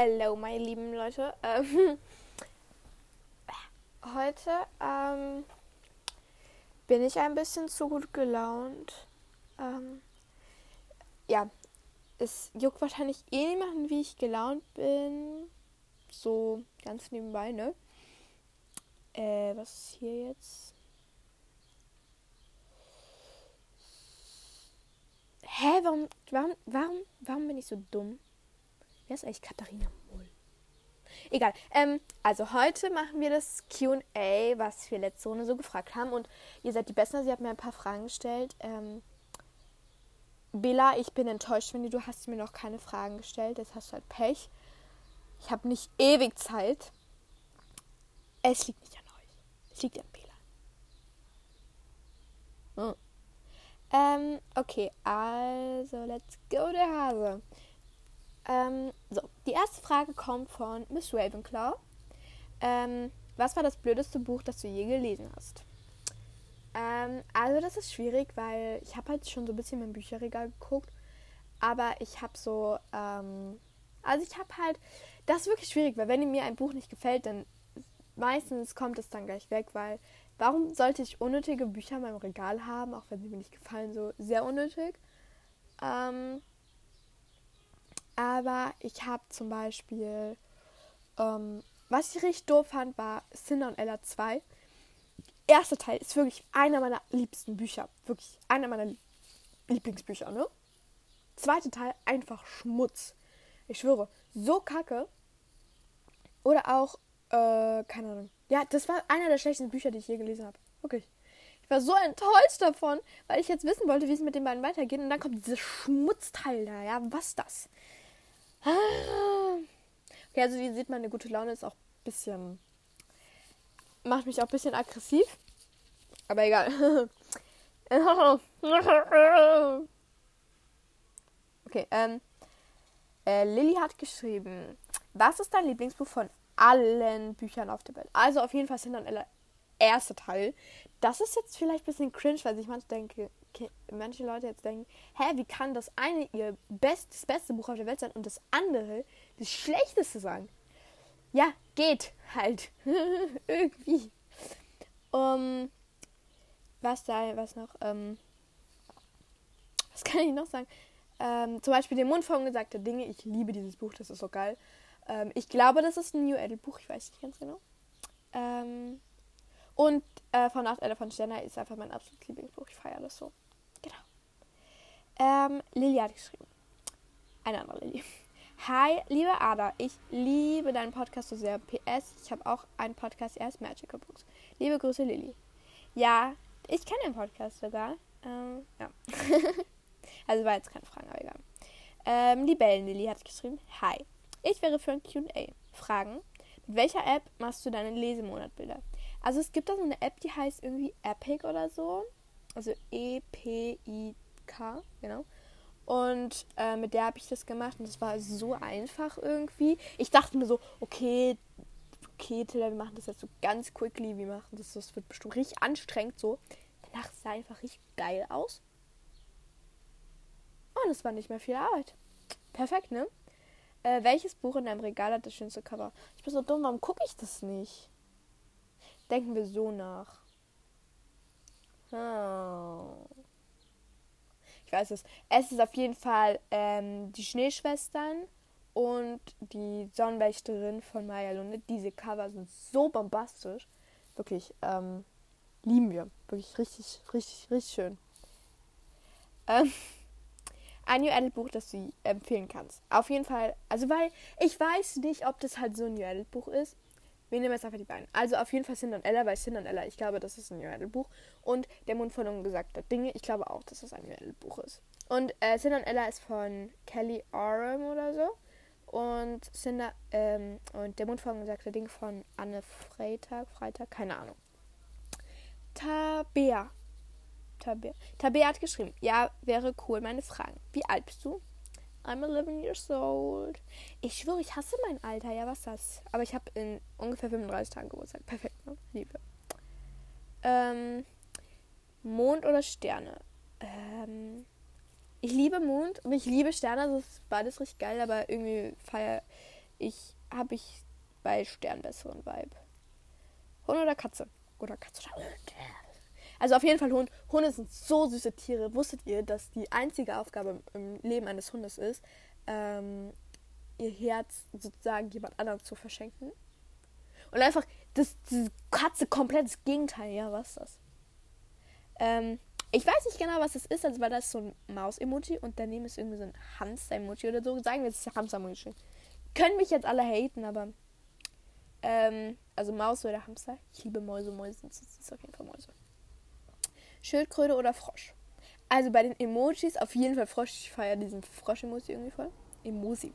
Hello, meine lieben Leute. Ähm, heute ähm, bin ich ein bisschen zu gut gelaunt. Ähm, ja, es juckt wahrscheinlich eh niemanden, wie ich gelaunt bin. So ganz nebenbei, ne? Äh, was ist hier jetzt? Hä, warum, warum, warum, warum bin ich so dumm? Wer ist eigentlich Katharina Moll? Egal. Ähm, also heute machen wir das QA, was wir letzte Runde so gefragt haben. Und ihr seid die Besten. Sie hat mir ein paar Fragen gestellt. Ähm, Bela, ich bin enttäuscht, wenn du hast mir noch keine Fragen gestellt. Jetzt hast du halt Pech. Ich habe nicht ewig Zeit. Es liegt nicht an euch. Es liegt an Bela. Hm. Ähm, okay, also let's go, der Hase. Ähm, so, die erste Frage kommt von Miss Ravenclaw. Ähm, was war das blödeste Buch, das du je gelesen hast? Ähm, also das ist schwierig, weil ich habe halt schon so ein bisschen mein Bücherregal geguckt, aber ich habe so, ähm, also ich habe halt, das ist wirklich schwierig, weil wenn mir ein Buch nicht gefällt, dann meistens kommt es dann gleich weg, weil warum sollte ich unnötige Bücher in meinem Regal haben, auch wenn sie mir nicht gefallen, so sehr unnötig. Ähm, aber ich habe zum Beispiel, ähm, was ich richtig doof fand, war Cinder und Ella 2. Erster Teil ist wirklich einer meiner liebsten Bücher. Wirklich einer meiner Lieblingsbücher, ne? Zweiter Teil einfach Schmutz. Ich schwöre, so kacke. Oder auch, äh, keine Ahnung. Ja, das war einer der schlechtesten Bücher, die ich je gelesen habe. Wirklich. Ich war so enttäuscht davon, weil ich jetzt wissen wollte, wie es mit den beiden weitergeht. Und dann kommt dieses Schmutzteil da. Ja, was das? Okay, also wie sieht man, eine gute Laune ist auch ein bisschen. macht mich auch ein bisschen aggressiv. Aber egal. okay, ähm. Äh, Lilly hat geschrieben: Was ist dein Lieblingsbuch von allen Büchern auf der Welt? Also auf jeden Fall dann erste Teil. Das ist jetzt vielleicht ein bisschen cringe, weil ich manchmal denke, manche Leute jetzt denken, hä, wie kann das eine ihr best, das beste Buch auf der Welt sein und das andere das schlechteste sein? Ja, geht halt. Irgendwie. Um, was da, was noch, ähm, was kann ich noch sagen? Ähm, zum Beispiel den Mund von gesagter Dinge. Ich liebe dieses Buch, das ist so geil. Ähm, ich glaube, das ist ein New Adult Buch, ich weiß nicht ganz genau. Ähm, und äh, von Nacht von Sterne ist einfach mein absolutes Lieblingsbuch. Ich feiere das so. Genau. Ähm, Lilly hat geschrieben. Eine andere Lilly. Hi, liebe Ada, ich liebe deinen Podcast so sehr. PS, ich habe auch einen Podcast, er ist Magical Books. Liebe Grüße, Lilly. Ja, ich kenne den Podcast sogar. Ähm, ja. also war jetzt keine Frage, aber egal. Ähm, Libellen Lilly hat geschrieben. Hi, ich wäre für ein Q&A. Fragen. Mit welcher App machst du deine Lesemonatbilder? Also es gibt da so eine App, die heißt irgendwie Epic oder so. Also E-P-I-K, genau. Und äh, mit der habe ich das gemacht und das war so einfach irgendwie. Ich dachte mir so, okay, okay, Tilda, wir machen das jetzt so ganz quickly, wir machen das, das wird bestimmt richtig anstrengend so. Danach sah einfach richtig geil aus. Und es war nicht mehr viel Arbeit. Perfekt, ne? Äh, welches Buch in deinem Regal hat das schönste Cover? Ich bin so dumm, warum gucke ich das nicht? Denken wir so nach. Oh. Ich weiß es. Es ist auf jeden Fall ähm, die Schneeschwestern und die Sonnenwächterin von Maya Lunde. Diese Cover sind so bombastisch. Wirklich, ähm, lieben wir. Wirklich richtig, richtig, richtig schön. Ähm, ein New Adult Buch, das du empfehlen kannst. Auf jeden Fall, also weil ich weiß nicht, ob das halt so ein New Adult Buch ist. Wir nehmen jetzt einfach die beiden. Also auf jeden Fall Sin und Ella, weil Sin und Ella, ich glaube, das ist ein New Buch. Und Der Mund von ungesagter Dinge, ich glaube auch, dass das ein New Buch ist. Und äh, Sin und Ella ist von Kelly Oram oder so. Und Cinder, ähm, und Der Mund von ungesagter Dinge von Anne Freitag, Freitag, keine Ahnung. Tabea. Tabea. Tabea hat geschrieben, ja, wäre cool, meine Fragen. Wie alt bist du? I'm 11 years old. Ich schwöre, ich hasse mein Alter. Ja, was das? Aber ich habe in ungefähr 35 Tagen Geburtstag. Perfekt, ne? Liebe. Ähm, Mond oder Sterne? Ähm, ich liebe Mond und ich liebe Sterne. Das ist beides richtig geil, aber irgendwie feier ich habe ich bei Stern besseren Vibe. Hund oder Katze? Oder Katze oder Hund? Also auf jeden Fall Hund. Hunde sind so süße Tiere. Wusstet ihr, dass die einzige Aufgabe im Leben eines Hundes ist, ähm, ihr Herz sozusagen jemand anderem zu verschenken? Und einfach das, diese Katze komplett das Gegenteil. Ja, was ist das? Ähm, ich weiß nicht genau, was es ist, also war das so ein Maus-Emoji und daneben ist irgendwie so ein Hamster-Emoji oder so. Sagen wir, es ist Hamster-Emoji. Können mich jetzt alle haten, aber. Ähm, also Maus oder Hamster. Ich liebe Mäuse, Mäuse sind süß, auf jeden Fall Mäuse. Schildkröte oder Frosch. Also bei den Emojis auf jeden Fall Frosch. Ich feiere diesen Frosch-Emoji irgendwie voll. Emoji.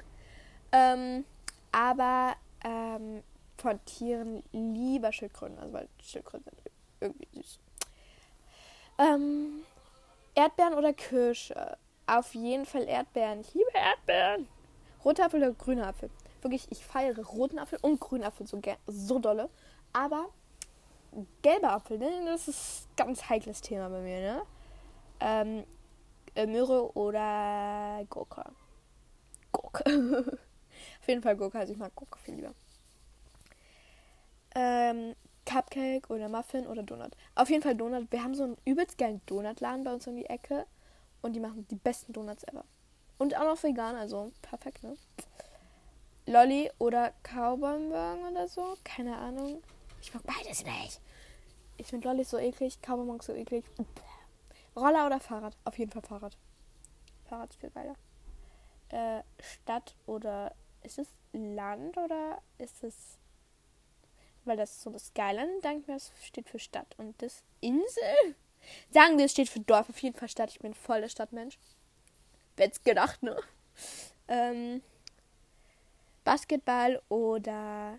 ähm, aber ähm, von Tieren lieber Schildkröten. Also weil Schildkröten sind irgendwie süß. Ähm, Erdbeeren oder Kirsche? Auf jeden Fall Erdbeeren. Ich liebe Erdbeeren. Roter Apfel oder grüner Apfel? Wirklich, ich feiere roten Apfel und grünen Apfel so, so dolle. Aber gelber Apfel, ne? das ist ein ganz heikles Thema bei mir. Ne? Ähm, äh, Möhre oder Gurke? Gurke. Auf jeden Fall Gurke, also ich mag Gurke viel lieber. Ähm, Cupcake oder Muffin oder Donut. Auf jeden Fall Donut. Wir haben so einen übelst geilen Donutladen bei uns um die Ecke. Und die machen die besten Donuts ever. Und auch noch vegan, also perfekt, ne? Lolli oder Kaubonbon oder so. Keine Ahnung. Ich mag beides nicht. Ich finde Lolli so eklig, Kaubonbon so eklig. Roller oder Fahrrad? Auf jeden Fall Fahrrad. Fahrrad ist viel geiler. Äh, Stadt oder ist es Land oder ist es weil das so das Skyline, denke mir, das steht für Stadt. Und das Insel? Sagen wir, es steht für Dorf. Auf jeden Fall Stadt. Ich bin voll der Stadtmensch. Hätte gedacht, ne? Ähm, Basketball oder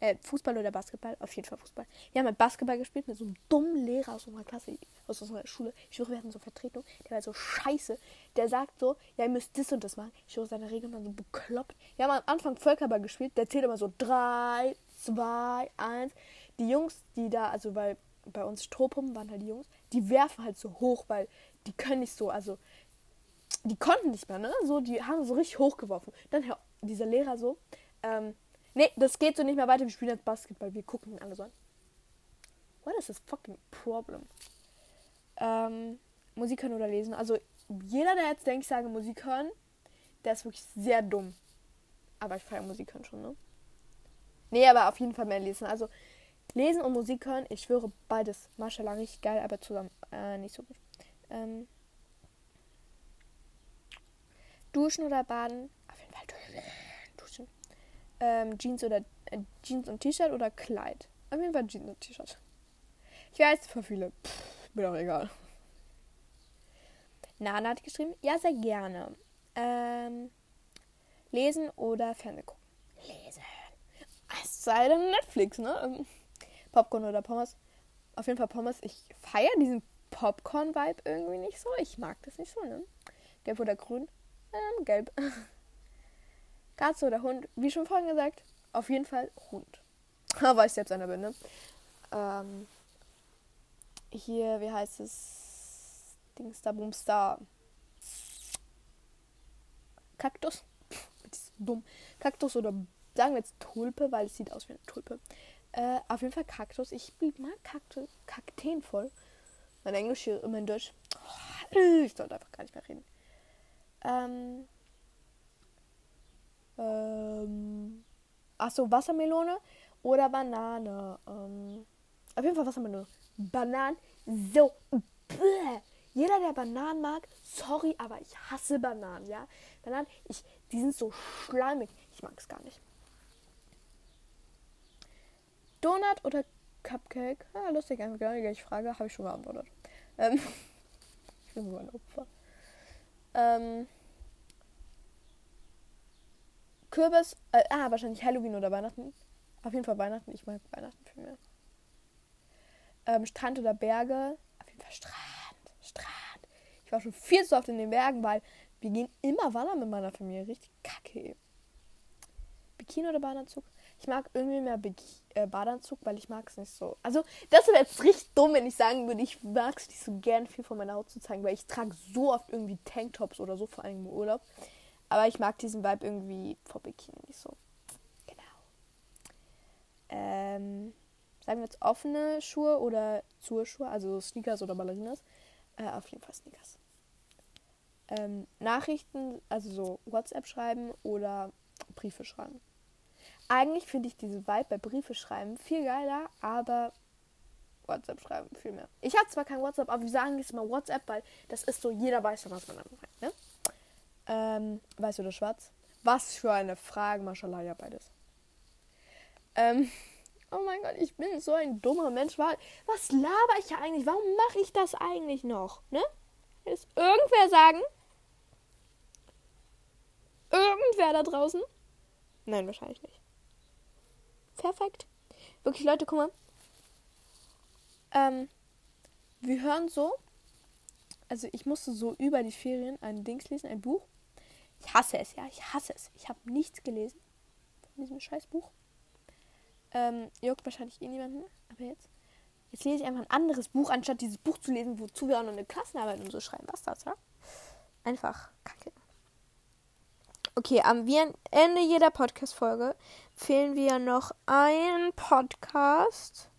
äh, Fußball oder Basketball? Auf jeden Fall Fußball. Wir haben halt Basketball gespielt mit so einem dummen Lehrer aus unserer Klasse, aus unserer Schule. Ich schwöre, wir hatten so Vertretung. Der war so scheiße. Der sagt so, ja, ihr müsst das und das machen. Ich schwöre, seine Regeln waren so bekloppt. Wir haben am Anfang Völkerball gespielt. Der zählt immer so drei, 2, 1. Die Jungs, die da, also weil bei uns Strohpumpen waren halt die Jungs, die werfen halt so hoch, weil die können nicht so, also die konnten nicht mehr, ne? So, die haben so richtig hochgeworfen. Dann dieser Lehrer so, ähm, nee, das geht so nicht mehr weiter, wir spielen jetzt Basketball, wir gucken ihn alle so an. What is this fucking problem? Ähm, Musik hören oder lesen. Also jeder, der jetzt denkt, ich sage Musik hören, der ist wirklich sehr dumm. Aber ich feiere Musik hören schon, ne? Nee, aber auf jeden Fall mehr lesen. Also lesen und Musik hören, ich schwöre beides. Mashallah, richtig geil, aber zusammen äh, nicht so gut. Ähm, duschen oder baden? Auf jeden Fall duschen. Ähm, Jeans oder äh, Jeans und T-Shirt oder Kleid? Auf jeden Fall Jeans und T-Shirt. Ich weiß, für viele. Pff, mir doch egal. Nana hat geschrieben, ja, sehr gerne. Ähm, lesen oder Fernsehen gucken? Lesen. Es sei denn Netflix, ne? Popcorn oder Pommes. Auf jeden Fall Pommes. Ich feiere diesen Popcorn-Vibe irgendwie nicht so. Ich mag das nicht so, ne? Gelb oder grün? Ähm, gelb. Katze oder Hund? Wie schon vorhin gesagt, auf jeden Fall Hund. Weil ich selbst einer bin, ne? Ähm, hier, wie heißt es? Dingster Boomstar. Kaktus. Dumm. Kaktus oder sagen wir jetzt Tulpe, weil es sieht aus wie eine Tulpe. Äh, auf jeden Fall Kaktus. Ich mag Kaktus, Kakteen voll. Mein Englisch hier, mein Deutsch. Oh, ich sollte einfach gar nicht mehr reden. Ähm. Ähm. Achso, Wassermelone oder Banane. Ähm, auf jeden Fall Wassermelone. Bananen. So. Bäh. Jeder, der Bananen mag, sorry, aber ich hasse Bananen, ja. Bananen, ich, die sind so schleimig. Ich mag es gar nicht. Donut oder Cupcake? Ah, lustig, eine gleiche Frage. Habe ich schon beantwortet. Ähm, ich bin so ein Opfer. Ähm, Kürbis, äh, ah, wahrscheinlich Halloween oder Weihnachten. Auf jeden Fall Weihnachten. Ich mag Weihnachten viel mehr. Ähm, Strand oder Berge? Auf jeden Fall Strand. Strand. Ich war schon viel zu oft in den Bergen, weil wir gehen immer wandern mit meiner Familie. Richtig kacke. Bikini oder Badeanzug? Ich mag irgendwie mehr Bik äh, Badeanzug, weil ich mag es nicht so. Also, das wäre jetzt richtig dumm, wenn ich sagen würde, ich mag es nicht so gern viel von meiner Haut zu zeigen, weil ich trage so oft irgendwie Tanktops oder so, vor allem im Urlaub. Aber ich mag diesen Vibe irgendwie vor Bikini nicht so. Genau. Ähm, sagen wir jetzt offene Schuhe oder zur Schuhe, also Sneakers oder Ballerinas. Äh, auf jeden Fall Sneakers. Ähm, Nachrichten, also so WhatsApp schreiben oder Briefe schreiben. Eigentlich finde ich diese Vibe bei Briefe schreiben viel geiler, aber WhatsApp schreiben viel mehr. Ich habe zwar kein WhatsApp, aber wir sagen jetzt mal WhatsApp, weil das ist so, jeder weiß ja, was man dann meint, ne? Ähm, weiß oder schwarz? Was für eine Frage, Mashallah, ja beides. Ähm, oh mein Gott, ich bin so ein dummer Mensch. Was laber ich ja eigentlich? Warum mache ich das eigentlich noch? Ne? Es irgendwer sagen? Irgendwer da draußen? Nein, wahrscheinlich nicht. Perfekt. Wirklich, Leute, guck mal. Ähm, wir hören so. Also ich musste so über die Ferien ein Dings lesen, ein Buch. Ich hasse es, ja, ich hasse es. Ich habe nichts gelesen von diesem Scheißbuch. Ähm, juckt wahrscheinlich eh niemanden, aber jetzt. Jetzt lese ich einfach ein anderes Buch, anstatt dieses Buch zu lesen, wozu wir auch noch eine Klassenarbeit und so schreiben. Was das, ja? Einfach kacke. Okay, am Ende jeder Podcast-Folge fehlen wir noch einen Podcast.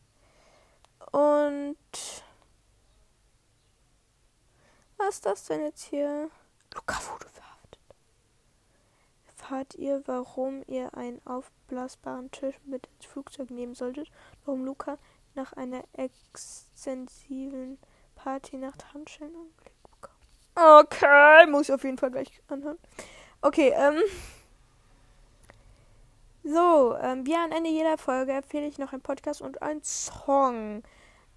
Und. Was ist das denn jetzt hier? Luca verhaftet. Erfahrt ihr, warum ihr einen aufblasbaren Tisch mit ins Flugzeug nehmen solltet? Warum Luca nach einer extensiven Party nach Handschellen bekam? Okay, muss ich auf jeden Fall gleich anhören. Okay, ähm. So, ähm, wie am Ende jeder Folge empfehle ich noch einen Podcast und einen Song.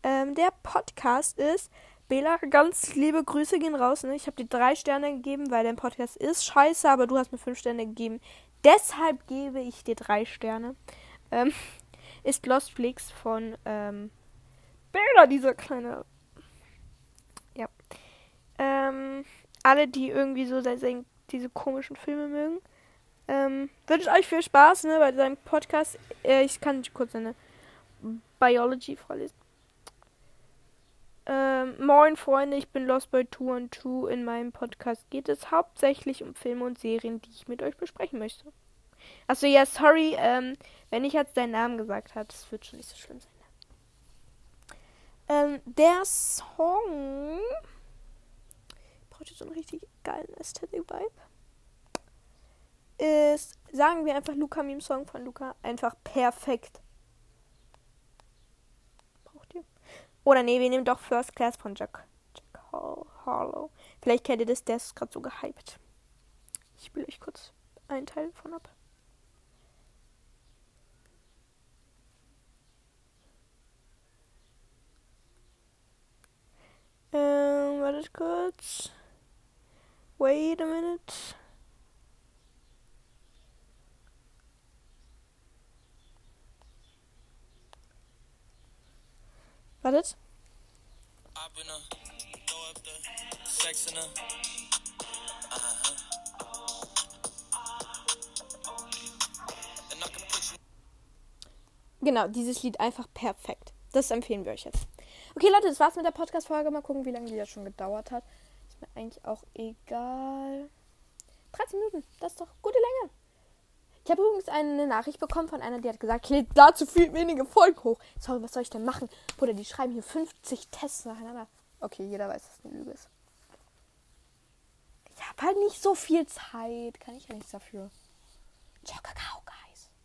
Ähm, der Podcast ist Bela, ganz liebe Grüße gehen raus. Ne? Ich habe dir drei Sterne gegeben, weil dein Podcast ist scheiße, aber du hast mir fünf Sterne gegeben. Deshalb gebe ich dir drei Sterne. Ähm, ist Lost Flix von ähm, Bela, dieser kleine. Ja. Ähm, alle, die irgendwie so diese komischen Filme mögen. Ähm, wünsche euch viel Spaß ne, bei seinem Podcast. Äh, ich kann kurz eine Biology vorlesen. Ähm, moin Freunde, ich bin Lost by 2 and 2. In meinem Podcast geht es hauptsächlich um Filme und Serien, die ich mit euch besprechen möchte. Achso, ja, sorry, ähm, wenn ich jetzt deinen Namen gesagt habe, das wird schon nicht so schlimm sein. Ähm, der Song braucht jetzt so einen richtig geilen Aesthetic-Vibe ist, sagen wir einfach Luca Meme Song von Luca, einfach perfekt. Braucht ihr? Oder nee, wir nehmen doch First Class von Jack, Jack Harlow. Vielleicht kennt ihr das, der ist gerade so gehypt. Ich spiele euch kurz einen Teil davon ab. Ähm, wartet kurz. Wait a minute. Wartet. Genau, dieses Lied einfach perfekt. Das empfehlen wir euch jetzt. Okay, Leute, das war's mit der Podcast-Folge. Mal gucken, wie lange die jetzt schon gedauert hat. Ist mir eigentlich auch egal. 13 Minuten, das ist doch gute Länge. Ich habe übrigens eine Nachricht bekommen von einer, die hat gesagt, ich da zu viel wenige Folgen hoch. Sorry, was soll ich denn machen? Bruder, die schreiben hier 50 Tests nacheinander. Okay, jeder weiß, dass es eine Lüge ist. Ich habe halt nicht so viel Zeit. Kann ich ja nichts dafür.